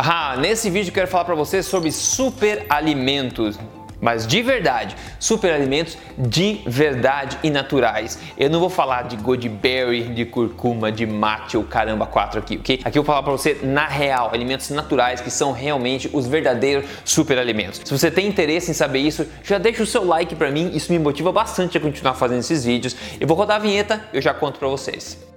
Ah, nesse vídeo quero falar para você sobre superalimentos mas de verdade, superalimentos de verdade e naturais. Eu não vou falar de goji-berry, de curcuma, de mate ou caramba 4 aqui, ok? Aqui eu vou falar para você na real, alimentos naturais que são realmente os verdadeiros superalimentos. Se você tem interesse em saber isso, já deixa o seu like para mim, isso me motiva bastante a continuar fazendo esses vídeos. Eu vou rodar a vinheta, eu já conto para vocês.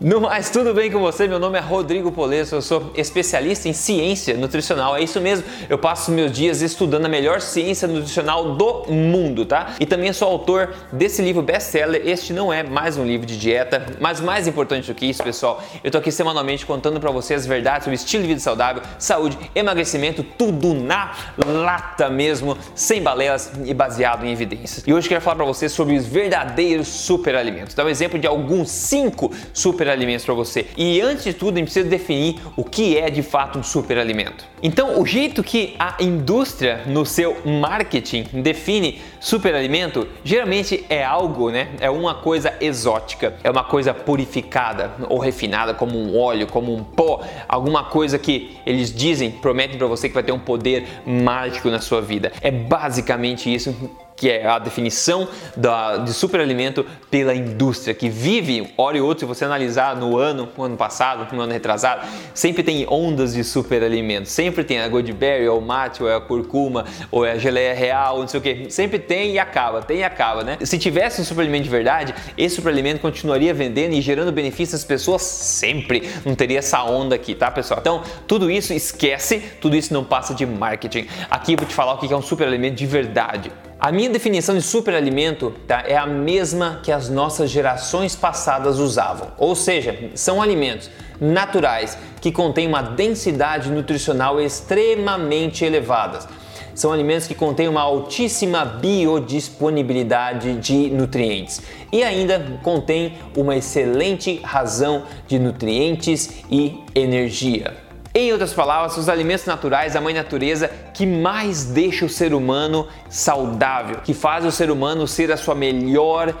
No mais, tudo bem com você? Meu nome é Rodrigo Polesso, eu sou especialista em ciência nutricional. É isso mesmo, eu passo meus dias estudando a melhor ciência nutricional do mundo, tá? E também sou autor desse livro best-seller. Este não é mais um livro de dieta, mas mais importante do que isso, pessoal, eu tô aqui semanalmente contando para vocês as verdades sobre estilo de vida saudável, saúde, emagrecimento, tudo na lata mesmo, sem balelas e baseado em evidências. E hoje eu quero falar para vocês sobre os verdadeiros superalimentos. Dar um exemplo de alguns cinco super superalimentos para você. E antes de tudo, a gente precisa definir o que é de fato um superalimento. Então, o jeito que a indústria no seu marketing define superalimento geralmente é algo, né? É uma coisa exótica, é uma coisa purificada ou refinada, como um óleo, como um pó, alguma coisa que eles dizem, prometem para você que vai ter um poder mágico na sua vida. É basicamente isso que é a definição da, de superalimento pela indústria, que vive, hora e outra, se você analisar no ano, no ano passado, no ano retrasado, sempre tem ondas de superalimentos, sempre tem a Goldberry, ou o mate, ou a curcuma, ou a geleia real, não sei o que, sempre tem e acaba, tem e acaba, né? Se tivesse um superalimento de verdade, esse superalimento continuaria vendendo e gerando benefícios às pessoas sempre, não teria essa onda aqui, tá pessoal? Então, tudo isso esquece, tudo isso não passa de marketing. Aqui eu vou te falar o que é um superalimento de verdade. A minha definição de superalimento tá, é a mesma que as nossas gerações passadas usavam, ou seja, são alimentos naturais que contêm uma densidade nutricional extremamente elevada. São alimentos que contêm uma altíssima biodisponibilidade de nutrientes e ainda contém uma excelente razão de nutrientes e energia. Em outras palavras, os alimentos naturais, a mãe natureza que mais deixa o ser humano saudável, que faz o ser humano ser a sua melhor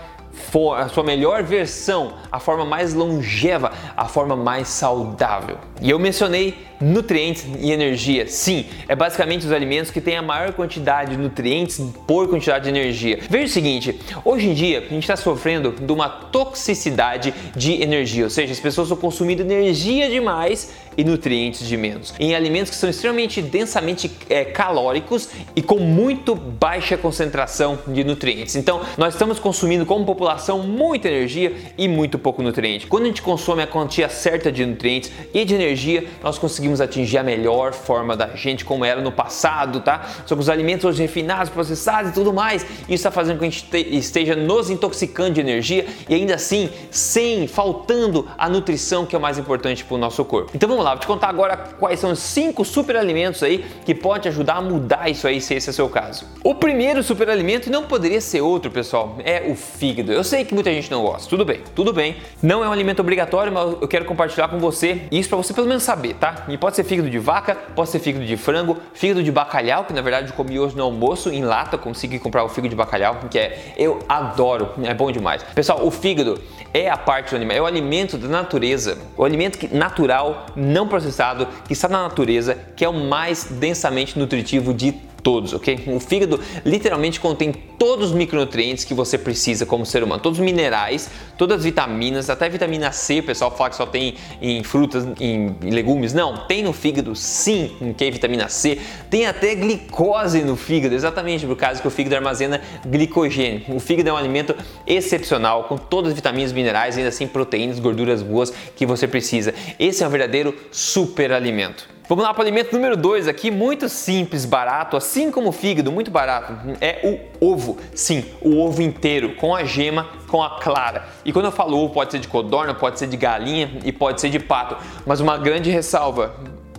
a sua melhor versão, a forma mais longeva, a forma mais saudável. E eu mencionei nutrientes e energia. Sim, é basicamente os alimentos que têm a maior quantidade de nutrientes por quantidade de energia. Veja o seguinte: hoje em dia a gente está sofrendo de uma toxicidade de energia, ou seja, as pessoas estão consumindo energia demais e nutrientes de menos. Em alimentos que são extremamente densamente é, calóricos e com muito baixa concentração de nutrientes. Então, nós estamos consumindo como população muita energia e muito pouco nutriente. Quando a gente consome a quantia certa de nutrientes e de energia, nós conseguimos atingir a melhor forma da gente como era no passado, tá? Só que os alimentos hoje refinados, processados e tudo mais, isso está fazendo com que a gente esteja nos intoxicando de energia e ainda assim sem faltando a nutrição que é o mais importante para o nosso corpo. Então vamos lá, vou te contar agora quais são os cinco superalimentos aí que pode ajudar a mudar isso aí, se esse é o seu caso. O primeiro superalimento não poderia ser outro, pessoal, é o fígado. Eu sei que muita gente não gosta, tudo bem, tudo bem. Não é um alimento obrigatório, mas eu quero compartilhar com você isso para você pelo menos saber, tá? E pode ser fígado de vaca, pode ser fígado de frango, fígado de bacalhau, que na verdade eu comi hoje no almoço em lata, consegui comprar o fígado de bacalhau, que é eu adoro, é bom demais. Pessoal, o fígado é a parte do animal, é o alimento da natureza, o alimento natural processado que está na natureza, que é o mais densamente nutritivo de todos, ok? O fígado literalmente contém todos os micronutrientes que você precisa como ser humano, todos os minerais, todas as vitaminas, até vitamina C, o pessoal fala que só tem em frutas, em legumes, não, tem no fígado sim, ok? Vitamina C, tem até glicose no fígado, exatamente por causa que o fígado armazena glicogênio. O fígado é um alimento excepcional, com todas as vitaminas, minerais, ainda assim proteínas, gorduras boas que você precisa. Esse é um verdadeiro superalimento. Vamos lá para o alimento número 2 aqui, muito simples, barato, assim como o fígado, muito barato. É o ovo. Sim, o ovo inteiro, com a gema, com a clara. E quando eu falo ovo, pode ser de codorna, pode ser de galinha e pode ser de pato. Mas uma grande ressalva: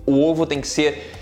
o ovo tem que ser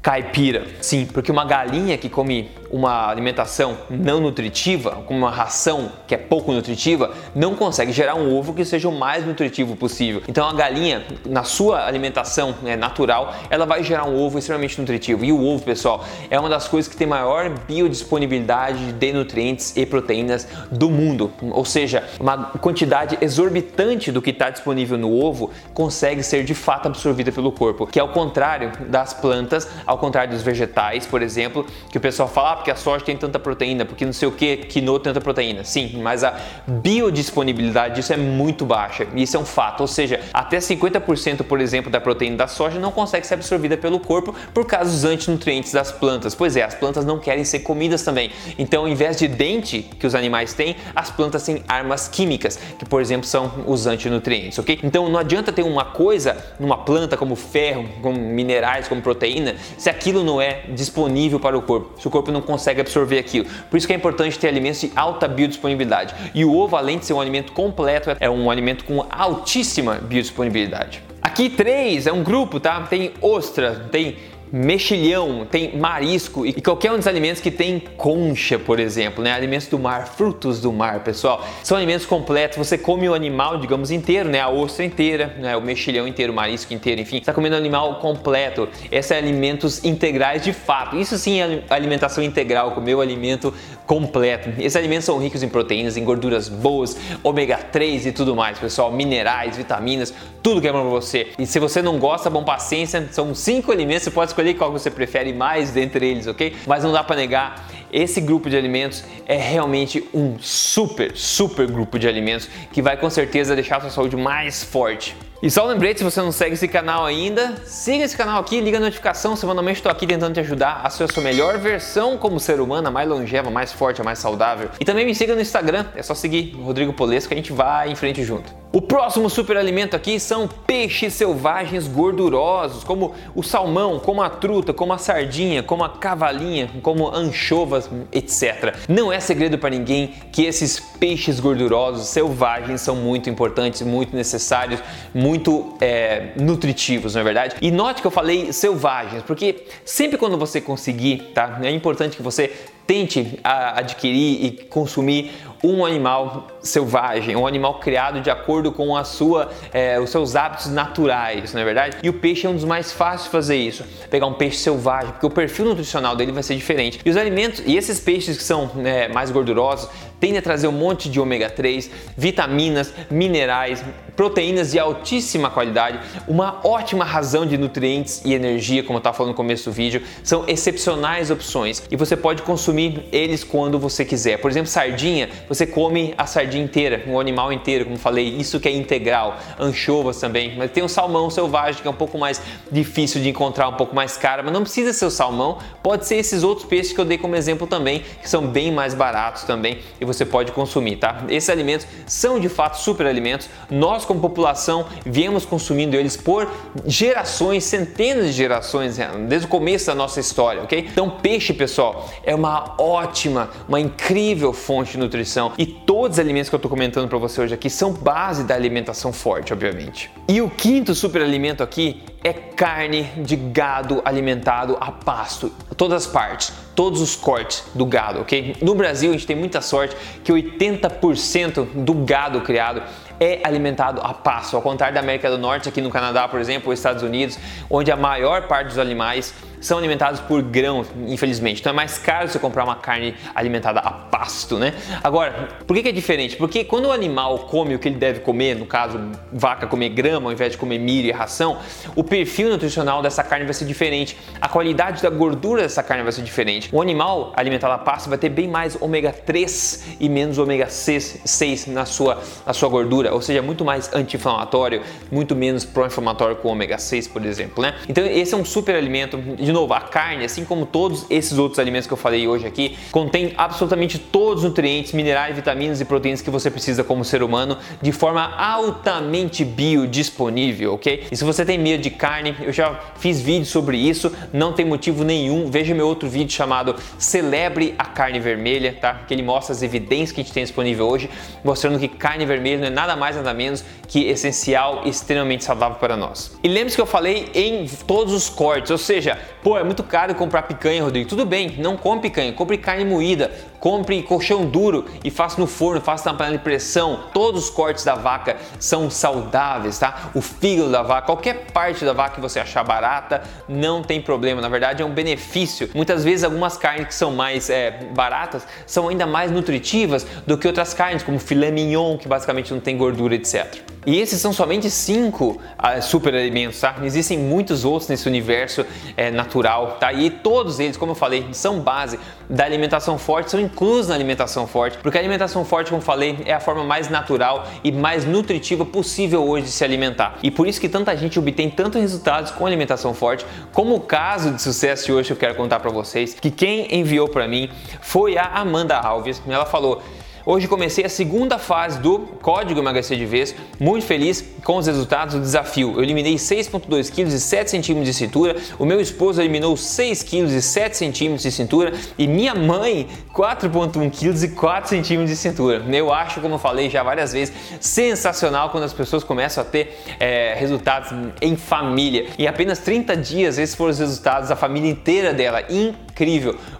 caipira. Sim, porque uma galinha que come uma alimentação não nutritiva, com uma ração que é pouco nutritiva, não consegue gerar um ovo que seja o mais nutritivo possível. Então a galinha, na sua alimentação né, natural, ela vai gerar um ovo extremamente nutritivo. E o ovo, pessoal, é uma das coisas que tem maior biodisponibilidade de nutrientes e proteínas do mundo. Ou seja, uma quantidade exorbitante do que está disponível no ovo consegue ser de fato absorvida pelo corpo, que é ao contrário das plantas, ao contrário dos vegetais, por exemplo, que o pessoal fala porque a soja tem tanta proteína, porque não sei o que, quinoa tem tanta proteína. Sim, mas a biodisponibilidade disso é muito baixa. Isso é um fato, ou seja, até 50%, por exemplo, da proteína da soja não consegue ser absorvida pelo corpo por causa dos antinutrientes das plantas. Pois é, as plantas não querem ser comidas também. Então, ao invés de dente que os animais têm, as plantas têm armas químicas, que por exemplo são os antinutrientes, ok? Então não adianta ter uma coisa numa planta como ferro, como minerais, como proteína, se aquilo não é disponível para o corpo, se o corpo não consegue absorver aquilo. Por isso que é importante ter alimentos de alta biodisponibilidade. E o ovo, além de ser um alimento completo, é um alimento com altíssima biodisponibilidade. Aqui três é um grupo, tá? Tem ostra, tem mexilhão, tem marisco e qualquer um dos alimentos que tem concha, por exemplo, né? Alimentos do mar, frutos do mar, pessoal. São alimentos completos. Você come o animal, digamos, inteiro, né? A ostra inteira, né? o mexilhão inteiro, o marisco inteiro, enfim. Está comendo o animal completo. Esses é alimentos integrais de fato. Isso sim é alimentação integral, comer o alimento completo. Esses alimentos são ricos em proteínas, em gorduras boas, ômega 3 e tudo mais, pessoal. Minerais, vitaminas, tudo que é bom para você. E se você não gosta, bom paciência. São cinco alimentos, você pode escolher escolher qual você prefere mais dentre eles, ok? Mas não dá para negar, esse grupo de alimentos é realmente um super, super grupo de alimentos que vai com certeza deixar a sua saúde mais forte. E só um lembrete, se você não segue esse canal ainda, siga esse canal aqui, liga a notificação, semanalmente estou aqui tentando te ajudar a ser a sua melhor versão como ser humano, a mais longeva, mais forte, a mais saudável. E também me siga no Instagram, é só seguir Rodrigo Polesco que a gente vai em frente junto. O próximo superalimento aqui são peixes selvagens gordurosos, como o salmão, como a truta, como a sardinha, como a cavalinha, como anchovas, etc. Não é segredo para ninguém que esses peixes gordurosos selvagens são muito importantes, muito necessários, muito é, nutritivos, não é verdade? E note que eu falei selvagens, porque sempre quando você conseguir, tá? É importante que você tente adquirir e consumir um animal selvagem, um animal criado de acordo com a sua, é, os seus hábitos naturais, não é verdade? E o peixe é um dos mais fáceis de fazer isso. Pegar um peixe selvagem, porque o perfil nutricional dele vai ser diferente. E os alimentos, e esses peixes que são é, mais gordurosos, tendem a trazer um monte de ômega 3, vitaminas, minerais, proteínas de altíssima qualidade, uma ótima razão de nutrientes e energia, como eu estava falando no começo do vídeo, são excepcionais opções e você pode consumir eles quando você quiser. Por exemplo, sardinha, você come a sardinha inteira, o animal inteiro, como falei, isso que é integral. Anchovas também, mas tem o salmão selvagem que é um pouco mais difícil de encontrar, um pouco mais caro, mas não precisa ser o salmão, pode ser esses outros peixes que eu dei como exemplo também, que são bem mais baratos também e você pode consumir, tá? Esses alimentos são de fato super alimentos. Nós como população viemos consumindo eles por gerações, centenas de gerações, né? desde o começo da nossa história, ok? Então, peixe, pessoal, é uma ótima, uma incrível fonte de nutrição e todos os alimentos que eu estou comentando para você hoje aqui são base da alimentação forte, obviamente. E o quinto superalimento aqui é carne de gado alimentado a pasto, todas as partes, todos os cortes do gado, ok? No Brasil a gente tem muita sorte que 80% do gado criado é alimentado a pasto, ao contrário da América do Norte, aqui no Canadá, por exemplo, ou Estados Unidos, onde a maior parte dos animais são alimentados por grão, infelizmente. Então é mais caro você comprar uma carne alimentada a pasto, né? Agora, por que, que é diferente? Porque quando o animal come o que ele deve comer, no caso, vaca comer grama ao invés de comer milho e ração, o perfil nutricional dessa carne vai ser diferente, a qualidade da gordura dessa carne vai ser diferente. O animal alimentado a pasto vai ter bem mais ômega 3 e menos ômega 6 na sua, na sua gordura, ou seja, muito mais anti-inflamatório, muito menos pró-inflamatório com ômega 6, por exemplo, né? Então esse é um super alimento de novo, a carne, assim como todos esses outros alimentos que eu falei hoje aqui, contém absolutamente todos os nutrientes, minerais, vitaminas e proteínas que você precisa como ser humano de forma altamente biodisponível, ok? E se você tem medo de carne, eu já fiz vídeo sobre isso, não tem motivo nenhum. Veja meu outro vídeo chamado Celebre a Carne Vermelha, tá? Que ele mostra as evidências que a gente tem disponível hoje, mostrando que carne vermelha não é nada mais nada menos que essencial e extremamente saudável para nós. E lembre-se que eu falei em todos os cortes, ou seja, pô, é muito caro comprar picanha, Rodrigo. Tudo bem, não compre picanha, compre carne moída, compre colchão duro e faça no forno, faça na panela de pressão. Todos os cortes da vaca são saudáveis, tá? O fígado da vaca, qualquer parte da vaca que você achar barata, não tem problema. Na verdade, é um benefício. Muitas vezes algumas carnes que são mais é, baratas são ainda mais nutritivas do que outras carnes, como filé mignon, que basicamente não tem gordura, etc. E esses são somente cinco uh, superalimentos, tá? Existem muitos outros nesse universo é, natural, tá? E todos eles, como eu falei, são base da alimentação forte, são inclusos na alimentação forte, porque a alimentação forte, como falei, é a forma mais natural e mais nutritiva possível hoje de se alimentar. E por isso que tanta gente obtém tantos resultados com alimentação forte, como o caso de sucesso de hoje eu quero contar para vocês, que quem enviou para mim foi a Amanda Alves. Ela falou: Hoje comecei a segunda fase do Código Emagrecer de Vez, muito feliz com os resultados do desafio. Eu eliminei 6,2 kg e 7 centímetros de cintura, o meu esposo eliminou 6 kg e 7 centímetros de cintura e minha mãe 4,1 kg e 4 centímetros de cintura. Eu acho, como eu falei já várias vezes, sensacional quando as pessoas começam a ter é, resultados em família. Em apenas 30 dias, esses foram os resultados da família inteira dela. Incrível,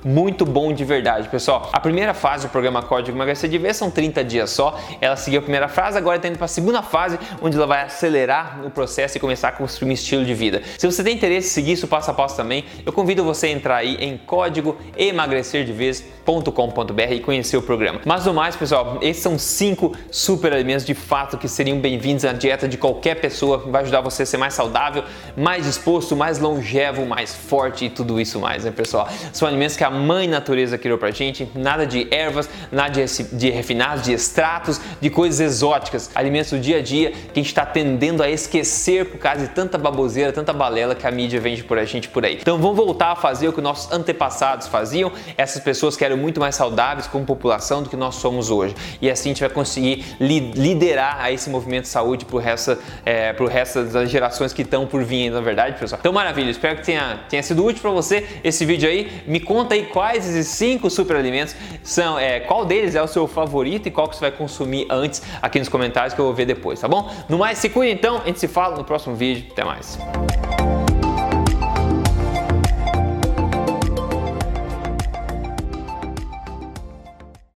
muito bom de verdade, pessoal. A primeira fase do programa Código Emagrecer de vez são 30 dias só. Ela seguiu a primeira fase, agora está indo para a segunda fase, onde ela vai acelerar o processo e começar a construir um estilo de vida. Se você tem interesse em seguir isso passo a passo também, eu convido você a entrar aí em código emagrecerdevez.com.br e conhecer o programa. Mas no mais, pessoal, esses são cinco super alimentos de fato que seriam bem-vindos na dieta de qualquer pessoa, vai ajudar você a ser mais saudável, mais disposto, mais longevo, mais forte e tudo isso mais, né, pessoal? São alimentos que a mãe natureza criou pra gente, nada de ervas, nada de de refinados, de extratos, de coisas exóticas, alimentos do dia a dia que a gente está tendendo a esquecer por causa de tanta baboseira, tanta balela que a mídia vende por a gente por aí. Então vamos voltar a fazer o que nossos antepassados faziam, essas pessoas que eram muito mais saudáveis como população do que nós somos hoje. E assim a gente vai conseguir li liderar a esse movimento de saúde pro resto, é, pro resto das gerações que estão por vir, na verdade, pessoal. Então maravilha, espero que tenha, tenha sido útil para você esse vídeo aí. Me conta aí quais esses cinco superalimentos são, é, qual deles é o seu favorito e qual que você vai consumir antes aqui nos comentários que eu vou ver depois, tá bom? No mais, se cuida então, a gente se fala no próximo vídeo. Até mais.